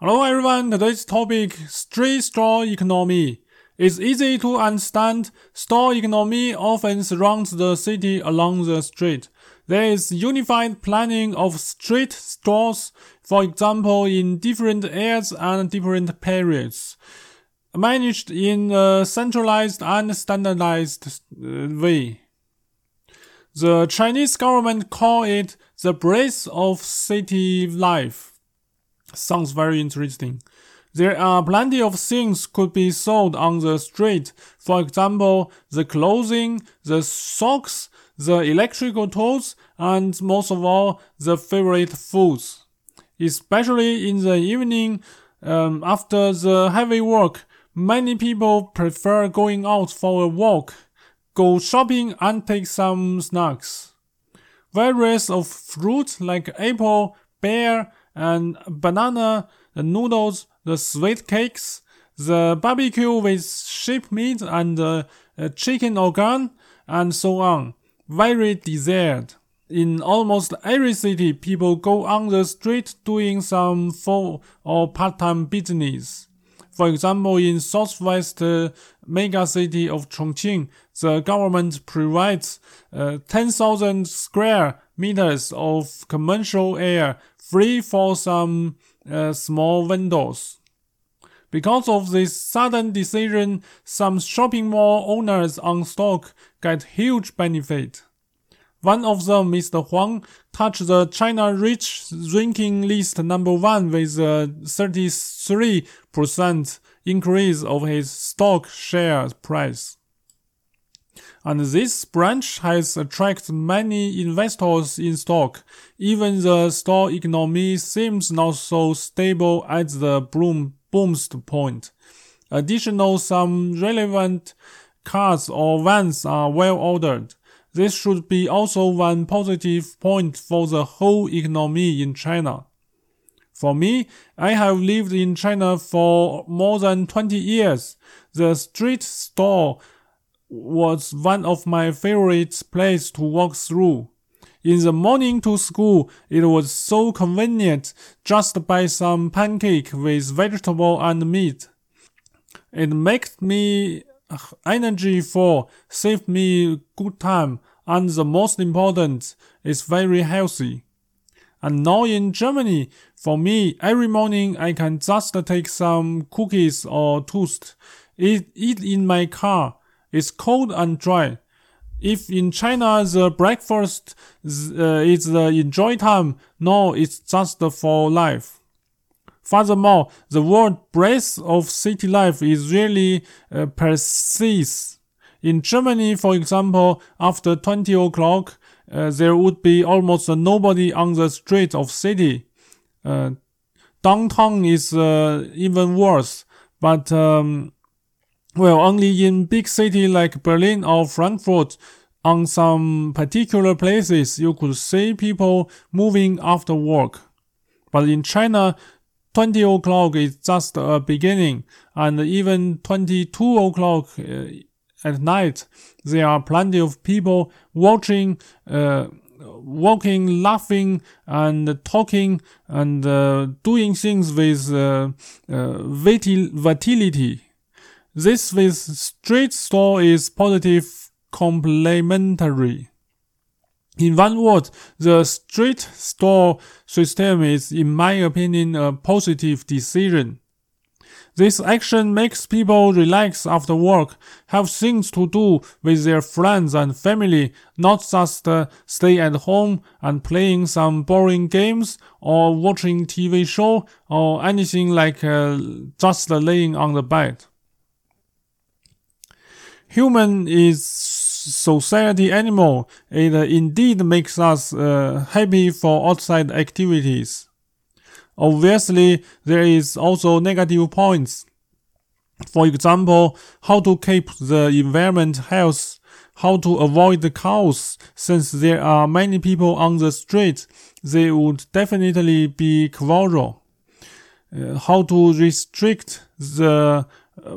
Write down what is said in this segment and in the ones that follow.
Hello everyone, today's topic, street store economy. It's easy to understand. Store economy often surrounds the city along the street. There is unified planning of street stores, for example, in different areas and different periods, managed in a centralized and standardized uh, way. The Chinese government call it the breath of city life. Sounds very interesting. There are plenty of things could be sold on the street. For example, the clothing, the socks, the electrical tools, and most of all, the favorite foods. Especially in the evening, um, after the heavy work, many people prefer going out for a walk, go shopping, and take some snacks. Various of fruit like apple, pear, and banana, the noodles, the sweet cakes, the barbecue with sheep meat and uh, chicken organ, and so on. Very desired. In almost every city, people go on the street doing some full or part-time business. For example, in southwest uh, mega city of Chongqing, the government provides uh, 10,000 square meters of commercial area free for some uh, small vendors. Because of this sudden decision, some shopping mall owners on stock get huge benefit. One of them, Mr. Huang, touched the China Rich ranking list number one with a 33% increase of his stock share price. And this branch has attracted many investors in stock. Even the store economy seems not so stable at the boom, boomst point. Additional some relevant cars or vans are well ordered. This should be also one positive point for the whole economy in China. For me, I have lived in China for more than 20 years. The street store was one of my favorite places to walk through. In the morning to school, it was so convenient just buy some pancake with vegetable and meat. It makes me uh, energy for, save me good time, and the most important, is very healthy. And now in Germany, for me, every morning I can just take some cookies or toast, eat, eat in my car, it's cold and dry. If in China the breakfast uh, is the enjoy time, no, it's just for life. Furthermore, the word breath of city life is really uh, precise. In Germany, for example, after 20 o'clock, uh, there would be almost nobody on the street of city. Uh, downtown is uh, even worse, but um, well, only in big cities like Berlin or Frankfurt, on some particular places, you could see people moving after work. But in China, 20 o'clock is just a beginning, and even 22 o'clock uh, at night, there are plenty of people watching, uh, walking, laughing, and talking, and uh, doing things with uh, uh, vitality. This with street store is positive complementary. In one word, the street store system is, in my opinion, a positive decision. This action makes people relax after work, have things to do with their friends and family, not just uh, stay at home and playing some boring games or watching TV show or anything like uh, just laying on the bed. Human is society animal. It uh, indeed makes us uh, happy for outside activities. Obviously, there is also negative points. For example, how to keep the environment health, how to avoid the chaos. Since there are many people on the street, they would definitely be quarrel. Uh, how to restrict the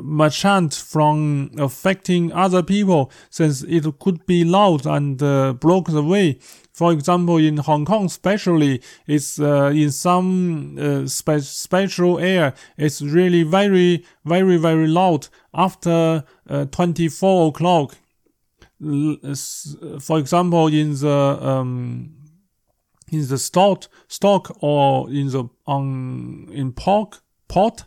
merchant from affecting other people since it could be loud and uh, block the way. For example, in Hong Kong, especially, it's uh, in some uh, spe- special area. It's really very, very, very loud after uh, 24 o'clock. For example, in the um, in the stock stock or in the on in pork pot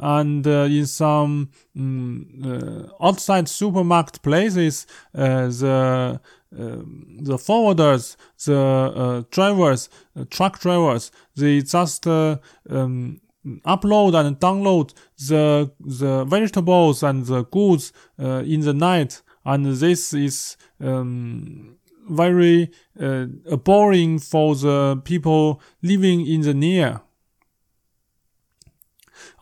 and uh, in some um, uh, outside supermarket places uh, the um, the forwarders the uh, drivers uh, truck drivers they just uh, um, upload and download the the vegetables and the goods in the night and this is um, very uh, boring for the people living in the near.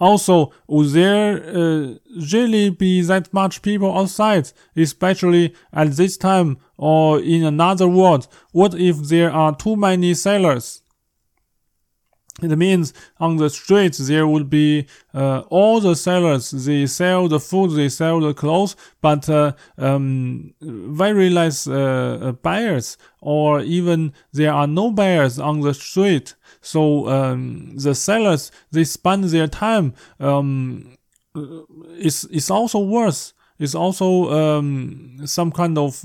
Also, would there uh, really be that much people outside, especially at this time or in another world? What if there are too many sailors? It means on the streets there would be uh, all the sellers. They sell the food, they sell the clothes, but uh, um, very less uh, uh buyers, or even there are no buyers on the street. So um, the sellers they spend their time. Um, it's it's also worse. It's also um, some kind of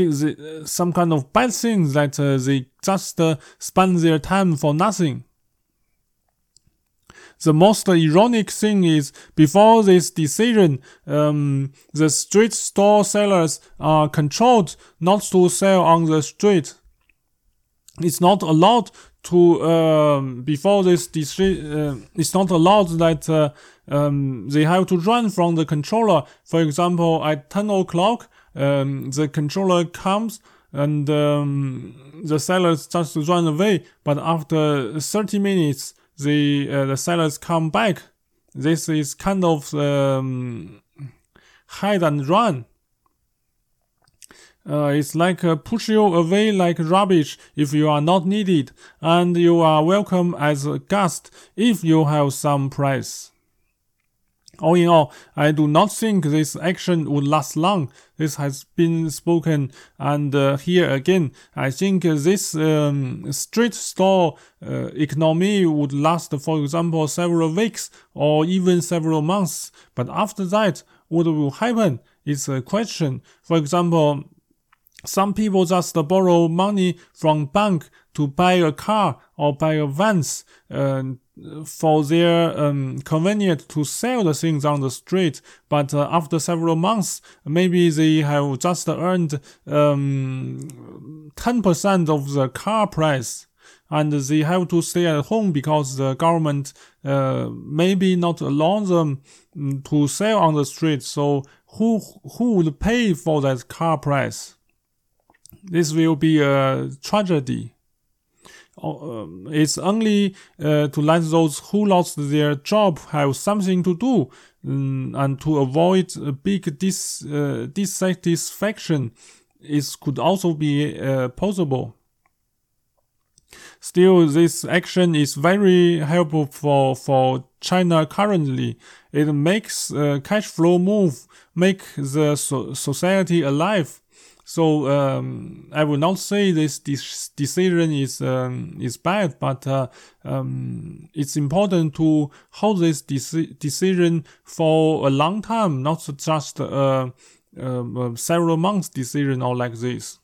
uh, some kind of bad thing that uh, they just uh, spend their time for nothing. The most ironic thing is, before this decision, um, the street store sellers are controlled not to sell on the street. It's not allowed to um, before this decision. Uh, it's not allowed that uh, um, they have to run from the controller. For example, at ten o'clock, um, the controller comes and um, the seller starts to run away. But after 30 minutes, the uh, the sellers come back. This is kind of um, hide and run. Uh, it's like uh, push you away like rubbish if you are not needed, and you are welcome as a guest if you have some price. All in all, I do not think this action would last long. This has been spoken, and uh, here again, I think this um, street store uh, economy would last, for example, several weeks or even several months. But after that, what will happen is a question. For example, some people just borrow money from bank to buy a car or buy a vans. Uh, for their um, convenient to sell the things on the street, but uh, after several months, maybe they have just earned um, 10% of the car price. And they have to stay at home because the government uh, maybe not allow them mm, to sell on the street. So who who would pay for that car price? This will be a tragedy. Uh, it's only uh, to let those who lost their job have something to do um, and to avoid a big dis, uh, dissatisfaction. It could also be uh, possible. Still, this action is very helpful for, for China currently. It makes uh, cash flow move, make the so society alive. So um, I will not say this, decision is um, is bad, but uh, um, it's important to hold this deci decision for a long time, not just uh, uh, several months decision or like this.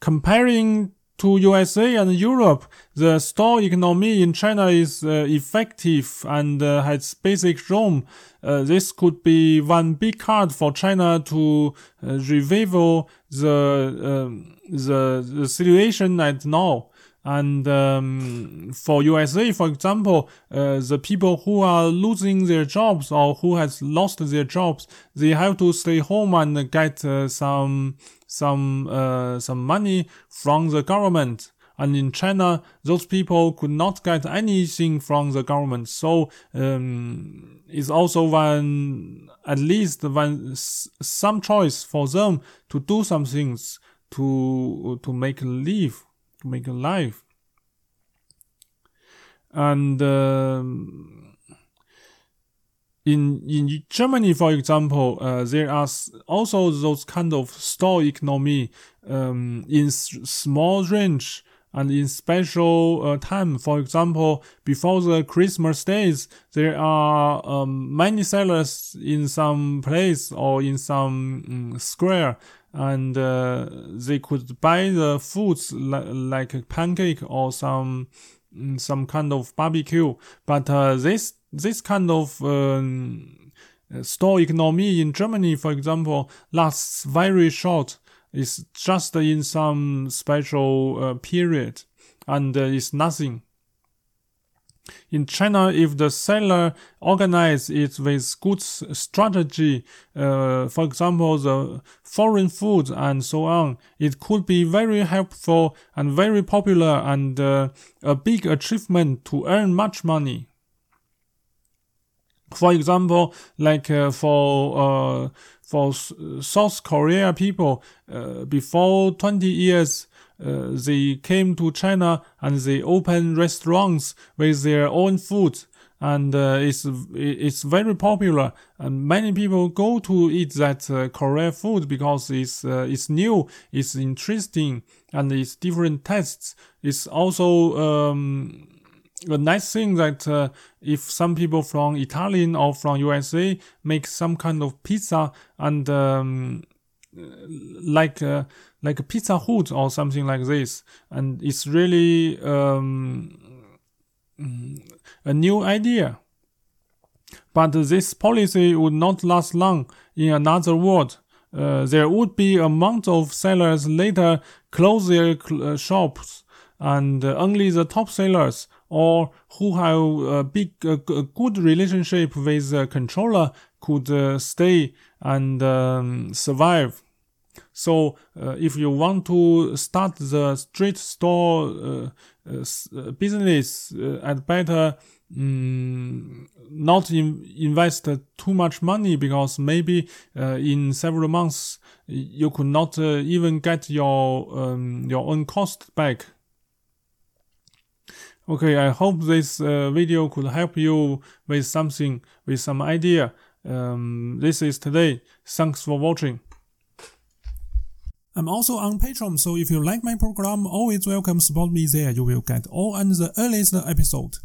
Comparing to USA and Europe, the store economy in China is uh, effective and uh, has basic room. Uh, this could be one big card for China to uh, revival the, um, the, the situation at now. And um, for USA, for example, uh, the people who are losing their jobs or who has lost their jobs, they have to stay home and get uh, some some uh, some money from the government. And in China, those people could not get anything from the government. So um, it's also one at least one some choice for them to do some things to to make a live to make a life. and um, in in Germany, for example, uh, there are also those kind of store economy um, in small range and in special uh, time. For example, before the Christmas days, there are um, many sellers in some place or in some um, square, and uh, they could buy the foods li- like a pancake or some mm, some kind of barbecue. But uh, this this kind of um, store economy in Germany, for example, lasts very short. It's just in some special uh, period, and uh, it's nothing. In China, if the seller organizes it with good strategy, uh, for example, the foreign food and so on, it could be very helpful and very popular and uh, a big achievement to earn much money. For example, like uh, for uh, for South Korea people, uh, before 20 years, uh, they came to China and they opened restaurants with their own food. And uh, it's it's very popular, and many people go to eat that uh, Korean food because it's uh, it's new, it's interesting, and it's different tastes. It's also um, a nice thing that uh, if some people from Italian or from USA make some kind of pizza and um, like uh, like a Pizza Hut or something like this, and it's really um, a new idea. But this policy would not last long. In another word, uh, there would be a amount of sellers later close their uh, shops, and only the top sellers or who have a big, a, a good relationship with the controller could uh, stay and um, survive. So uh, if you want to start the street store uh, uh, uh business uh, at better um, not in, invest too much money because maybe in several months you could not even get your um, your own cost back. Okay, I hope this video could help you with something, with some idea. Um, this is today. Thanks for watching. I'm also on Patreon, so if you like my program, always welcome support me there. You will get all and the earliest episode.